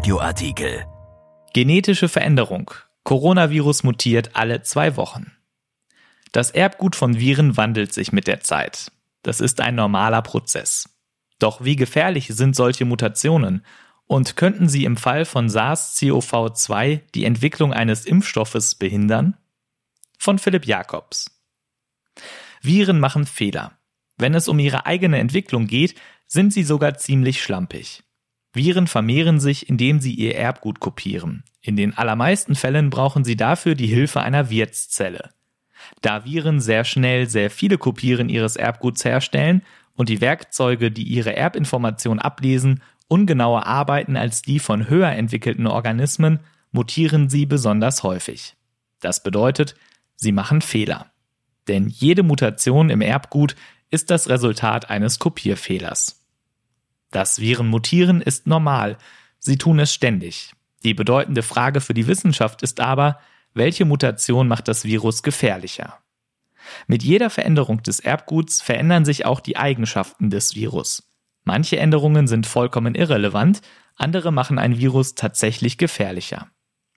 Audioartikel. Genetische Veränderung. Coronavirus mutiert alle zwei Wochen. Das Erbgut von Viren wandelt sich mit der Zeit. Das ist ein normaler Prozess. Doch wie gefährlich sind solche Mutationen und könnten sie im Fall von SARS-CoV-2 die Entwicklung eines Impfstoffes behindern? Von Philipp Jacobs. Viren machen Fehler. Wenn es um ihre eigene Entwicklung geht, sind sie sogar ziemlich schlampig. Viren vermehren sich, indem sie ihr Erbgut kopieren. In den allermeisten Fällen brauchen sie dafür die Hilfe einer Wirtszelle. Da Viren sehr schnell sehr viele Kopien ihres Erbguts herstellen und die Werkzeuge, die ihre Erbinformation ablesen, ungenauer arbeiten als die von höher entwickelten Organismen, mutieren sie besonders häufig. Das bedeutet, sie machen Fehler. Denn jede Mutation im Erbgut ist das Resultat eines Kopierfehlers. Das Viren mutieren ist normal, sie tun es ständig. Die bedeutende Frage für die Wissenschaft ist aber, welche Mutation macht das Virus gefährlicher? Mit jeder Veränderung des Erbguts verändern sich auch die Eigenschaften des Virus. Manche Änderungen sind vollkommen irrelevant, andere machen ein Virus tatsächlich gefährlicher.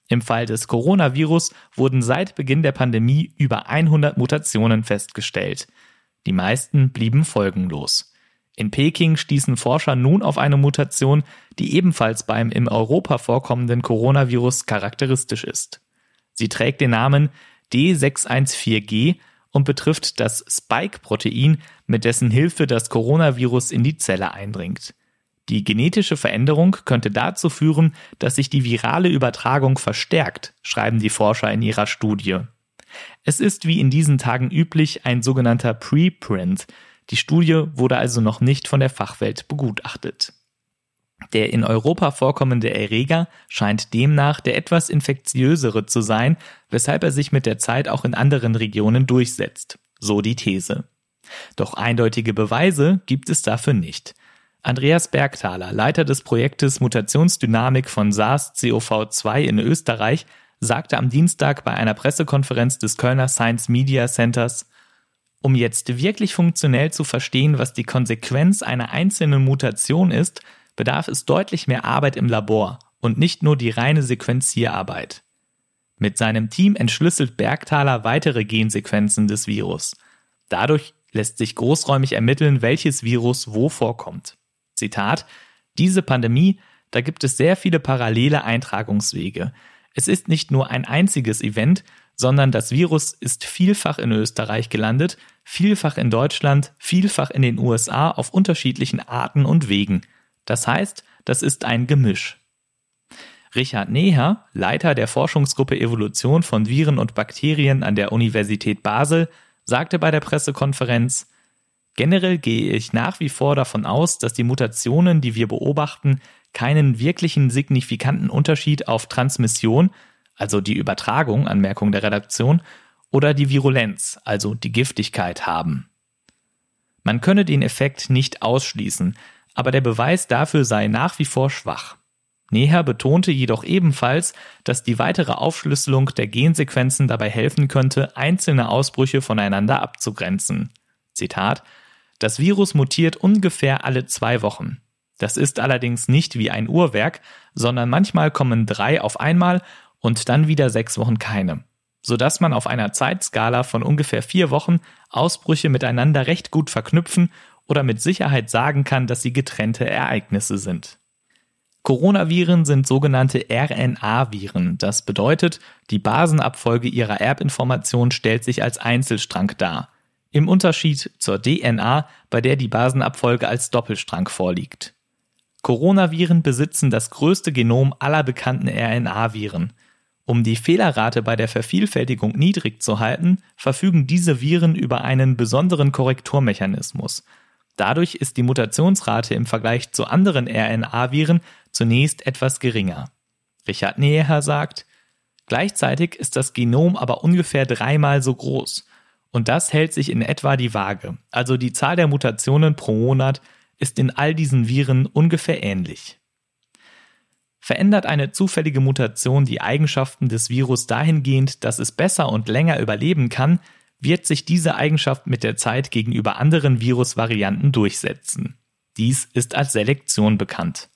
Im Fall des Coronavirus wurden seit Beginn der Pandemie über 100 Mutationen festgestellt. Die meisten blieben folgenlos. In Peking stießen Forscher nun auf eine Mutation, die ebenfalls beim im Europa vorkommenden Coronavirus charakteristisch ist. Sie trägt den Namen D614G und betrifft das Spike-Protein, mit dessen Hilfe das Coronavirus in die Zelle eindringt. Die genetische Veränderung könnte dazu führen, dass sich die virale Übertragung verstärkt, schreiben die Forscher in ihrer Studie. Es ist wie in diesen Tagen üblich ein sogenannter Preprint. Die Studie wurde also noch nicht von der Fachwelt begutachtet. Der in Europa vorkommende Erreger scheint demnach der etwas infektiösere zu sein, weshalb er sich mit der Zeit auch in anderen Regionen durchsetzt. So die These. Doch eindeutige Beweise gibt es dafür nicht. Andreas Bergthaler, Leiter des Projektes Mutationsdynamik von SARS-CoV-2 in Österreich, sagte am Dienstag bei einer Pressekonferenz des Kölner Science Media Centers, um jetzt wirklich funktionell zu verstehen, was die Konsequenz einer einzelnen Mutation ist, bedarf es deutlich mehr Arbeit im Labor und nicht nur die reine Sequenzierarbeit. Mit seinem Team entschlüsselt Bergthaler weitere Gensequenzen des Virus. Dadurch lässt sich großräumig ermitteln, welches Virus wo vorkommt. Zitat, diese Pandemie, da gibt es sehr viele parallele Eintragungswege. Es ist nicht nur ein einziges Event, sondern das Virus ist vielfach in Österreich gelandet, vielfach in Deutschland, vielfach in den USA auf unterschiedlichen Arten und Wegen. Das heißt, das ist ein Gemisch. Richard Neher, Leiter der Forschungsgruppe Evolution von Viren und Bakterien an der Universität Basel, sagte bei der Pressekonferenz, Generell gehe ich nach wie vor davon aus, dass die Mutationen, die wir beobachten, keinen wirklichen signifikanten Unterschied auf Transmission, also die Übertragung, Anmerkung der Redaktion, oder die Virulenz, also die Giftigkeit haben. Man könne den Effekt nicht ausschließen, aber der Beweis dafür sei nach wie vor schwach. Neher betonte jedoch ebenfalls, dass die weitere Aufschlüsselung der Gensequenzen dabei helfen könnte, einzelne Ausbrüche voneinander abzugrenzen. Zitat das Virus mutiert ungefähr alle zwei Wochen. Das ist allerdings nicht wie ein Uhrwerk, sondern manchmal kommen drei auf einmal und dann wieder sechs Wochen keine, sodass man auf einer Zeitskala von ungefähr vier Wochen Ausbrüche miteinander recht gut verknüpfen oder mit Sicherheit sagen kann, dass sie getrennte Ereignisse sind. Coronaviren sind sogenannte RNA-Viren. Das bedeutet, die Basenabfolge ihrer Erbinformation stellt sich als Einzelstrang dar im Unterschied zur DNA, bei der die Basenabfolge als Doppelstrang vorliegt. Coronaviren besitzen das größte Genom aller bekannten RNA-Viren. Um die Fehlerrate bei der Vervielfältigung niedrig zu halten, verfügen diese Viren über einen besonderen Korrekturmechanismus. Dadurch ist die Mutationsrate im Vergleich zu anderen RNA-Viren zunächst etwas geringer. Richard Neher sagt, gleichzeitig ist das Genom aber ungefähr dreimal so groß und das hält sich in etwa die Waage. Also die Zahl der Mutationen pro Monat ist in all diesen Viren ungefähr ähnlich. Verändert eine zufällige Mutation die Eigenschaften des Virus dahingehend, dass es besser und länger überleben kann, wird sich diese Eigenschaft mit der Zeit gegenüber anderen Virusvarianten durchsetzen. Dies ist als Selektion bekannt.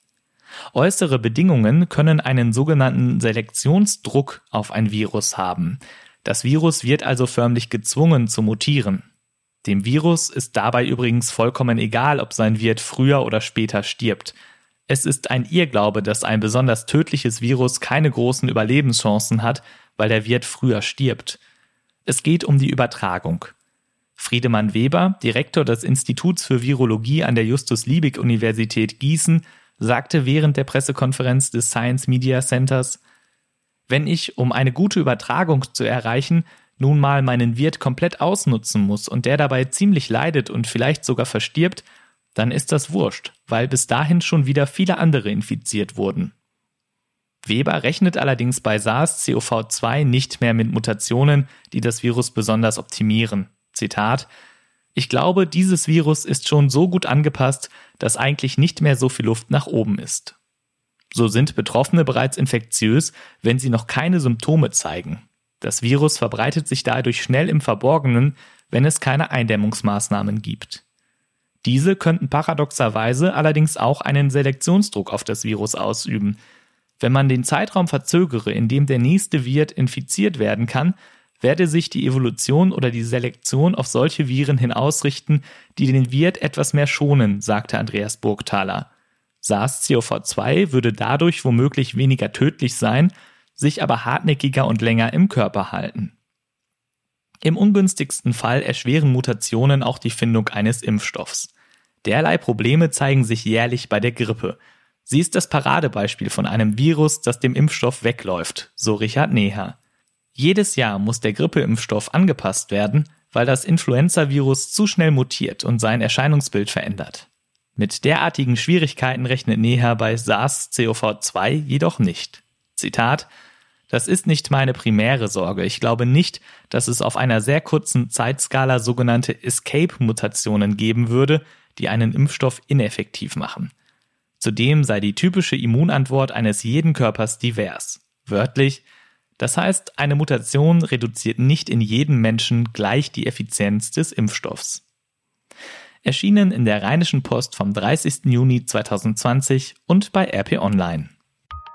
Äußere Bedingungen können einen sogenannten Selektionsdruck auf ein Virus haben. Das Virus wird also förmlich gezwungen zu mutieren. Dem Virus ist dabei übrigens vollkommen egal, ob sein Wirt früher oder später stirbt. Es ist ein Irrglaube, dass ein besonders tödliches Virus keine großen Überlebenschancen hat, weil der Wirt früher stirbt. Es geht um die Übertragung. Friedemann Weber, Direktor des Instituts für Virologie an der Justus-Liebig-Universität Gießen, sagte während der Pressekonferenz des Science Media Centers, wenn ich, um eine gute Übertragung zu erreichen, nun mal meinen Wirt komplett ausnutzen muss und der dabei ziemlich leidet und vielleicht sogar verstirbt, dann ist das wurscht, weil bis dahin schon wieder viele andere infiziert wurden. Weber rechnet allerdings bei SARS-CoV-2 nicht mehr mit Mutationen, die das Virus besonders optimieren. Zitat Ich glaube, dieses Virus ist schon so gut angepasst, dass eigentlich nicht mehr so viel Luft nach oben ist. So sind Betroffene bereits infektiös, wenn sie noch keine Symptome zeigen. Das Virus verbreitet sich dadurch schnell im Verborgenen, wenn es keine Eindämmungsmaßnahmen gibt. Diese könnten paradoxerweise allerdings auch einen Selektionsdruck auf das Virus ausüben. Wenn man den Zeitraum verzögere, in dem der nächste Wirt infiziert werden kann, werde sich die Evolution oder die Selektion auf solche Viren hin ausrichten, die den Wirt etwas mehr schonen, sagte Andreas Burgthaler. SARS-CoV-2 würde dadurch womöglich weniger tödlich sein, sich aber hartnäckiger und länger im Körper halten. Im ungünstigsten Fall erschweren Mutationen auch die Findung eines Impfstoffs. Derlei Probleme zeigen sich jährlich bei der Grippe. Sie ist das Paradebeispiel von einem Virus, das dem Impfstoff wegläuft, so Richard Neher. Jedes Jahr muss der Grippeimpfstoff angepasst werden, weil das Influenza-Virus zu schnell mutiert und sein Erscheinungsbild verändert. Mit derartigen Schwierigkeiten rechnet Neher bei SARS-CoV-2 jedoch nicht. Zitat Das ist nicht meine primäre Sorge. Ich glaube nicht, dass es auf einer sehr kurzen Zeitskala sogenannte Escape-Mutationen geben würde, die einen Impfstoff ineffektiv machen. Zudem sei die typische Immunantwort eines jeden Körpers divers. Wörtlich, das heißt, eine Mutation reduziert nicht in jedem Menschen gleich die Effizienz des Impfstoffs. Erschienen in der Rheinischen Post vom 30. Juni 2020 und bei RP Online.